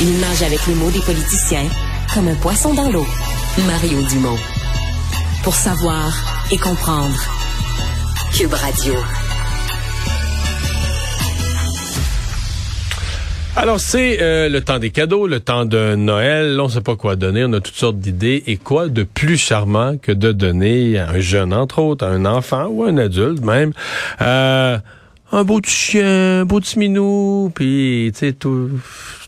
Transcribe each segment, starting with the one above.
Il nage avec les mots des politiciens comme un poisson dans l'eau. Mario Dumont. Pour savoir et comprendre. Cube Radio. Alors, c'est euh, le temps des cadeaux, le temps de Noël. On ne sait pas quoi donner. On a toutes sortes d'idées. Et quoi de plus charmant que de donner à un jeune, entre autres, à un enfant ou à un adulte même, euh, un beau chien, un beau petit minou, puis tu sais, tout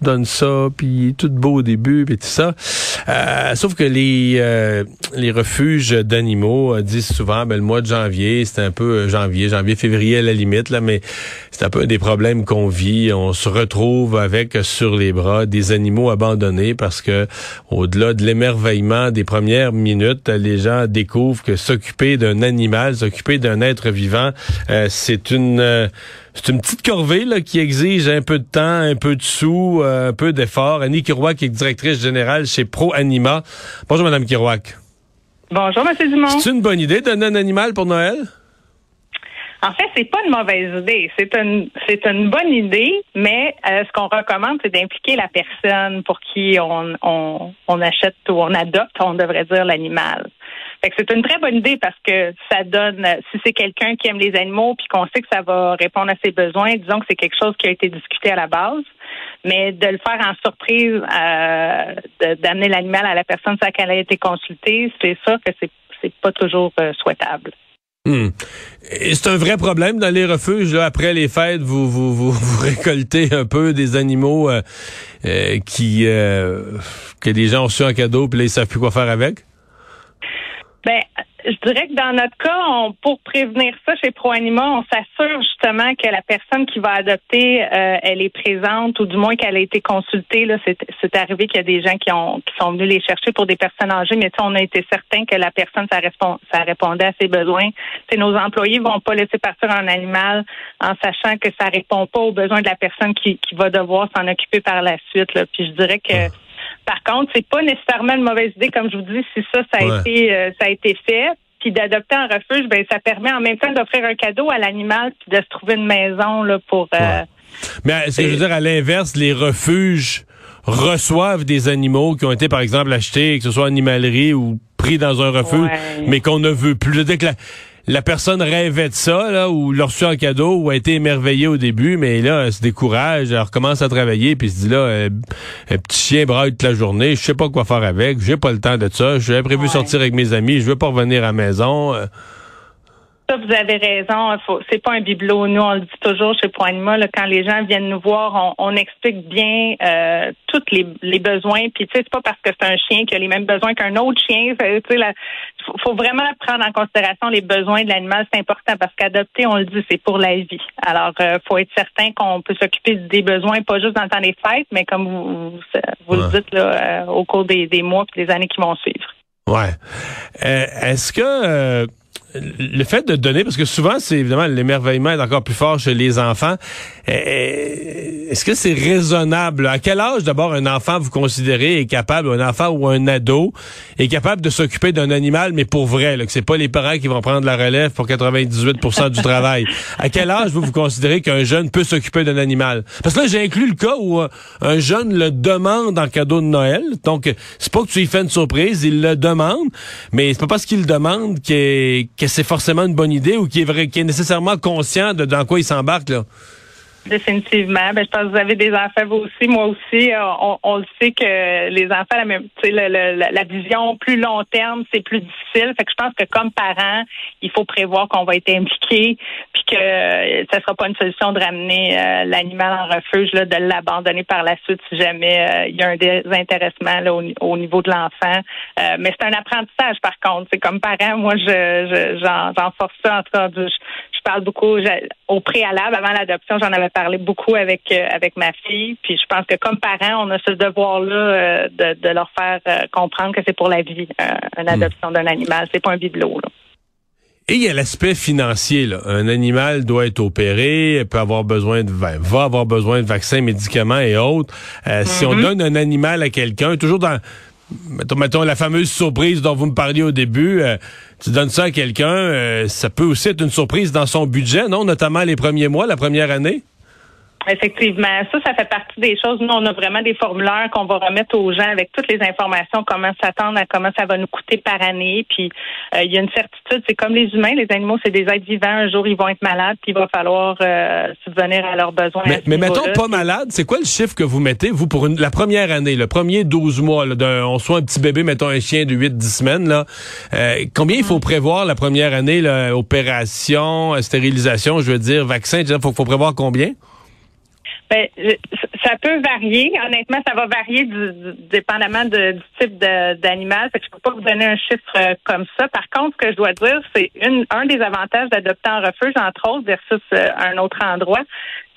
donne ça, puis tout beau au début, puis tout ça. Euh, sauf que les euh, les refuges d'animaux euh, disent souvent, ben le mois de janvier, c'est un peu janvier, janvier, février à la limite là, mais c'est un peu des problèmes qu'on vit. On se retrouve avec sur les bras des animaux abandonnés parce que au-delà de l'émerveillement des premières minutes, les gens découvrent que s'occuper d'un animal, s'occuper d'un être vivant, c'est une c'est une petite corvée là, qui exige un peu de temps, un peu de sous, euh, un peu d'effort. Annie Kirouac qui est directrice générale chez Pro Anima. Bonjour, Madame Kirouac. Bonjour, M. Dumont. C'est une bonne idée de donner un animal pour Noël? En fait, c'est pas une mauvaise idée. C'est une c'est une bonne idée, mais euh, ce qu'on recommande, c'est d'impliquer la personne pour qui on, on, on achète ou on adopte, on devrait dire l'animal. C'est une très bonne idée parce que ça donne, si c'est quelqu'un qui aime les animaux puis qu'on sait que ça va répondre à ses besoins, disons que c'est quelque chose qui a été discuté à la base. Mais de le faire en surprise, euh, d'amener l'animal à la personne sans qu'elle ait été consultée, c'est ça que c'est c'est pas toujours euh, souhaitable. Hmm. C'est un vrai problème dans les refuges. après les fêtes, vous, vous, vous, récoltez un peu des animaux euh, euh, qui que les gens ont reçus en cadeau, puis là, ils savent plus quoi faire avec? Ben, je dirais que dans notre cas, on, pour prévenir ça chez ProAnima, on s'assure justement que la personne qui va adopter, euh, elle est présente ou du moins qu'elle a été consultée. Là, c'est, arrivé qu'il y a des gens qui ont qui sont venus les chercher pour des personnes âgées, mais on a été certain que la personne ça, ça répondait à ses besoins. Nos employés vont pas laisser partir un animal en sachant que ça répond pas aux besoins de la personne qui, qui va devoir s'en occuper par la suite. Là. Puis je dirais que ah. Par contre, c'est pas nécessairement une mauvaise idée, comme je vous dis, si ça, ça a été euh, ça a été fait. Puis d'adopter un refuge, ben ça permet en même temps d'offrir un cadeau à l'animal puis de se trouver une maison là pour. Euh, Mais est-ce que je veux dire à l'inverse, les refuges reçoivent des animaux qui ont été par exemple achetés, que ce soit animalerie ou pris dans un refuge, mais qu'on ne veut plus. Je veux dire la personne rêvait de ça, là, ou l'a reçu en cadeau, ou a été émerveillée au début, mais là, elle se décourage, elle recommence à travailler, puis se dit là, euh, un petit chien braille toute la journée, je sais pas quoi faire avec, j'ai pas le temps de ça, j'ai prévu sortir avec mes amis, je veux pas revenir à la maison. Euh vous avez raison. C'est pas un bibelot. Nous, on le dit toujours chez Point là, quand les gens viennent nous voir, on, explique bien euh, tous les, les, besoins. Puis, tu sais, c'est pas parce que c'est un chien qui a les mêmes besoins qu'un autre chien. Sais, faut, faut vraiment prendre en considération les besoins de l'animal. C'est important parce qu'adopter, on le dit, c'est pour la vie. Alors, euh, faut être certain qu'on peut s'occuper des besoins, pas juste dans le temps des fêtes, mais comme vous, vous, le dites là, euh, au cours des, des mois et des années qui vont suivre. Ouais. Euh, est-ce que le fait de donner, parce que souvent, c'est évidemment l'émerveillement est encore plus fort chez les enfants. Eh, eh, est-ce que c'est raisonnable? À quel âge, d'abord, un enfant, vous considérez, est capable, un enfant ou un ado, est capable de s'occuper d'un animal, mais pour vrai, là, que c'est pas les parents qui vont prendre la relève pour 98 du travail. À quel âge, vous, vous considérez qu'un jeune peut s'occuper d'un animal? Parce que là, j'ai inclus le cas où euh, un jeune le demande en cadeau de Noël. Donc, c'est pas que tu lui fais une surprise, il le demande, mais c'est pas parce qu'il le demande que c'est forcément une bonne idée ou qu'il est vrai, qu'il est nécessairement conscient de dans quoi il s'embarque, là. Définitivement. Ben, je pense que vous avez des enfants, vous aussi, moi aussi. Euh, on, on le sait que les enfants, la, même, la vision plus long terme, c'est plus difficile. Fait que je pense que comme parents, il faut prévoir qu'on va être impliqués, puis que euh, ça sera pas une solution de ramener euh, l'animal en refuge, là, de l'abandonner par la suite si jamais il y a un désintéressement là, au, niveau de l'enfant. mais c'est un apprentissage, par contre. C'est comme parent, moi, je j'en force ça en tout je parle beaucoup au préalable, avant l'adoption, j'en avais parlé beaucoup avec euh, avec ma fille. Puis je pense que comme parents, on a ce devoir-là euh, de, leur faire euh, comprendre que c'est pour la vie, une hmm. adoption d'un animal. C'est pas un bibelot. Là. Et il y a l'aspect financier. Là. Un animal doit être opéré, peut avoir besoin de va avoir besoin de vaccins, médicaments et autres. Si on mm-hmm. donne un animal à quelqu'un, toujours dans mettons, mettons, la fameuse surprise dont vous me parliez au début, euh, tu donnes ça à quelqu'un, euh, ça peut aussi être une surprise dans son budget, non? Notamment les premiers mois, la première année? Effectivement, ça, ça fait partie des choses. Nous, on a vraiment des formulaires qu'on va remettre aux gens avec toutes les informations, comment s'attendre à comment ça va nous coûter par année. Puis euh, il y a une certitude, c'est comme les humains, les animaux, c'est des êtres vivants. Un jour, ils vont être malades, puis il va falloir euh, subvenir à leurs besoins. Mais, mais mettons pas malade, c'est quoi le chiffre que vous mettez, vous, pour la première année, le premier 12 mois, là, on soit un petit bébé, mettons un chien de 8-10 semaines, là, euh, combien il faut prévoir la première année, là, opération, euh, stérilisation, je veux dire, vaccin, il faut, faut prévoir combien? Ben, ça peut varier. Honnêtement, ça va varier du, dépendamment de, du type d'animal. Je ne peux pas vous donner un chiffre euh, comme ça. Par contre, ce que je dois dire, c'est un des avantages d'adopter en refuge, entre autres, versus euh, un autre endroit,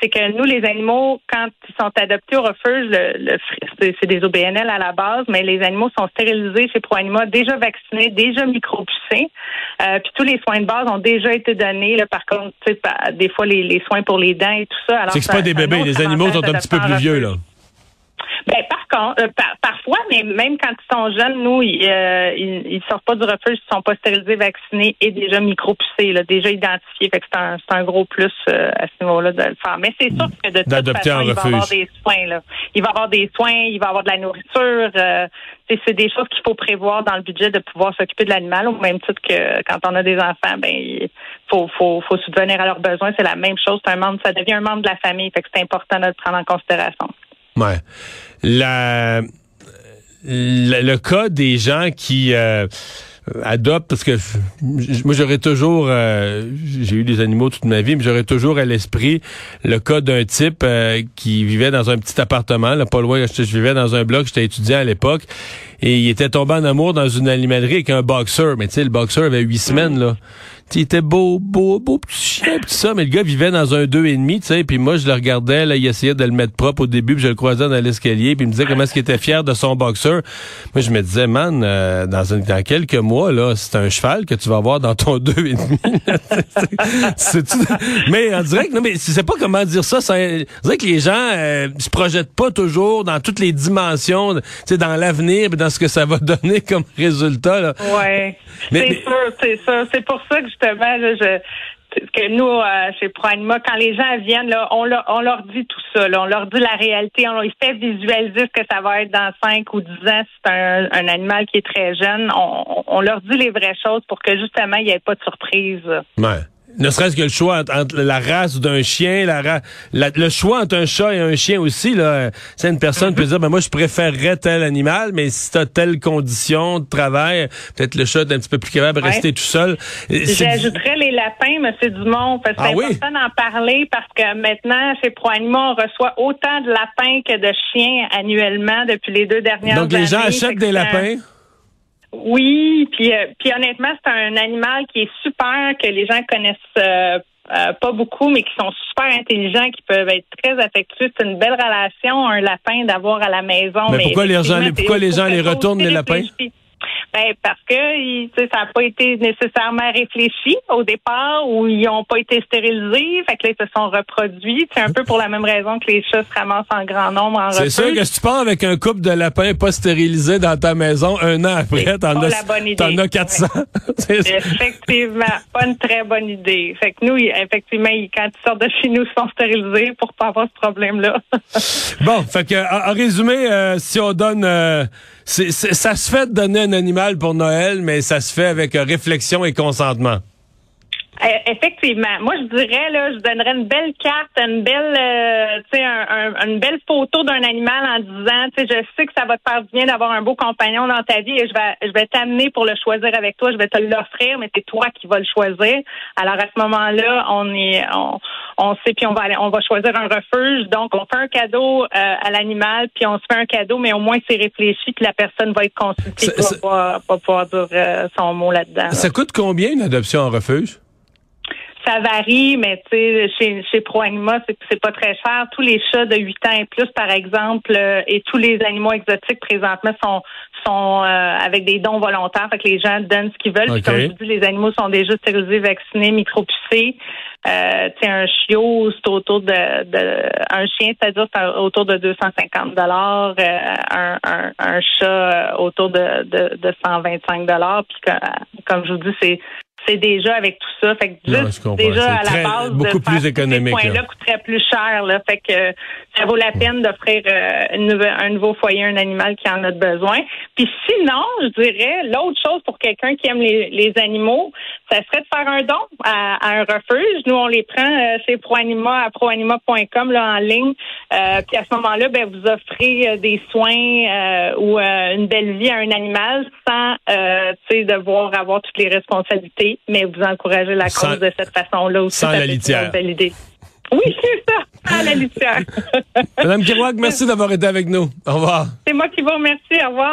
c'est que nous, les animaux, quand ils sont adoptés au refuge, le, c'est des OBNL à la base, mais les animaux sont stérilisés chez ProAnima, déjà vaccinés, déjà micropoussés. Euh, puis tous les soins de base ont déjà été donnés. Là, par contre, des fois, les, soins pour les dents et tout ça. C'est pas des bébés, les animaux sont un petit peu plus vieux, là. Ben, par contre, euh, parfois, mais même quand ils sont jeunes, nous, ils, euh, ils, sortent pas du refuge, ils sont pas stérilisés, vaccinés et déjà micro-poussés, déjà identifiés. Fait que c'est un, un gros plus euh, à ce niveau-là de le faire. Mais c'est sûr que de toute façon, il va avoir des soins. Là. Il va avoir des soins, il va avoir de la nourriture. c'est des choses qu'il faut prévoir dans le budget de pouvoir s'occuper de l'animal, au même titre que quand on a des enfants, ben il faut, faut, faut subvenir à leurs besoins. C'est la même chose. C'est un membre, ça devient un membre de la famille. Fait que c'est important de le prendre en considération. Ouais. La, le cas des gens qui euh, adoptent, parce que moi j'aurais toujours, euh, j'ai eu des animaux toute ma vie, mais j'aurais toujours à l'esprit le cas d'un type euh, qui vivait dans un petit appartement, là, pas loin, je, je vivais dans un bloc, j'étais étudiant à l'époque, et il était tombé en amour dans une animalerie avec un boxeur, mais tu sais, le boxeur avait huit semaines, là il était beau, beau, beau petit chien, tout ça, mais le gars vivait dans un deux et demi, tu sais, puis moi je le regardais, là, il essayait de le mettre propre au début, puis je le croisais dans l'escalier, puis il me disait comment est-ce qu'il était fier de son boxeur. Moi je me disais, man, euh, dans, dans quelques mois, là, c'est un cheval que tu vas avoir dans ton deux et demi. mais on dirait que, non, mais c'est pas comment dire ça, ça dirait que les gens euh, se projettent pas toujours dans toutes les dimensions, tu sais, dans l'avenir, dans ce que ça va donner comme résultat. Là. Ouais, c'est sûr, c'est sûr. C'est pour ça que justement, je, que nous, euh, chez ProAnima, quand les gens viennent, là, on, leur, on leur dit tout ça. Là, on leur dit la réalité. On leur fait visualiser ce que ça va être dans 5 ou 10 ans c'est un, un, animal qui est très jeune. On, on, leur dit les vraies choses pour que justement, il n'y ait pas de surprise. Ouais. Ne serait-ce que le choix entre, la race d'un chien, la, le choix entre un chat et un chien aussi, là, c'est une personne peut dire, ben moi je préférerais tel animal, mais si t'as telle condition de travail, peut-être le chat est un petit peu plus capable de rester tout seul. J'ajouterais les lapins, Monsieur Dumont, parce que c'est ah important d'en parler parce que maintenant chez ProAnima, on reçoit autant de lapins que de chiens annuellement depuis les deux dernières années. Donc les gens achètent des lapins? Oui, puis, euh, puis honnêtement, c'est un animal qui est super, que les gens connaissent euh, euh, pas beaucoup, mais qui sont super intelligents, qui peuvent être très affectueux. C'est une belle relation, un lapin d'avoir à la maison. Mais, pourquoi les gens, pourquoi les gens les retournent les lapins? Ben, parce que ça n'a pas été nécessairement réfléchi au départ ou ils n'ont pas été stérilisés. Fait que là, ils se sont reproduits. C'est un peu pour la même raison que les chats se ramassent en grand nombre en C'est sûr que si tu pars avec un couple de lapins pas stérilisés dans ta maison, un an après, t'en as, en as 400. effectivement, pas une très bonne idée. Fait que nous, effectivement, quand ils sortent de chez nous, ils sont stérilisés pour pas avoir ce problème-là. bon, fait que, en, résumé, euh, si on donne... Euh, ça se fait de donner un animal pour Noël, mais ça se fait avec euh, réflexion et consentement. Euh, effectivement. Moi, je dirais, là, je donnerais une belle carte, une belle, euh, tu sais, une belle photo d'un animal en disant, tu sais, je sais que ça va te faire bien d'avoir un beau compagnon dans ta vie et je vais, je vais t'amener pour le choisir avec toi. Je vais te l'offrir, mais c'est toi qui vas le choisir. Alors, à ce moment-là, on est, on, on sait, puis on va aller, on va choisir un refuge. Donc, on fait un cadeau euh, à l'animal, puis on se fait un cadeau, mais au moins c'est réfléchi, puis la personne va être consultée pour pas, pouvoir dire son mot là-dedans. Ça coûte combien une adoption en refuge? Ça varie, mais tu sais, chez, chez ProAnima, c'est, c'est pas très cher. Tous les chats de 8 ans et plus, par exemple, euh, et tous les animaux exotiques présentement sont sont euh, avec des dons volontaires, fait que les gens donnent ce qu'ils veulent. Puis comme je vous dis, les animaux sont déjà stérilisés, vaccinés, micropoussés. Euh, un chiot, c'est autour de, de un chien, c'est-à-dire c'est autour de 250 dollars, euh, un, un, un, chat autour de, de, de 125 dollars. Puis comme je vous dis, c'est c'est déjà avec tout ça. Fait que juste déjà à la base beaucoup de plus économique. Ces points-là coûterait plus cher. Là. Fait que ça vaut la peine d'offrir euh, un nouveau foyer à un animal qui en a besoin. Puis sinon, je dirais l'autre chose pour quelqu'un qui aime les, les, animaux, ça serait de faire un don à, un refuge. Nous, on les prend euh, c'est proanima à proanima.com là en ligne. Euh, puis à ce moment-là, ben vous offrez des soins ou une belle vie à un animal sans devoir avoir toutes les responsabilités mais vous encouragez la cause de cette façon-là aussi. Sans la litière. Oui, c'est ça, sans la litière. Madame Kirouac, merci d'avoir été avec nous. Au revoir. C'est moi qui vous remercie. Au revoir.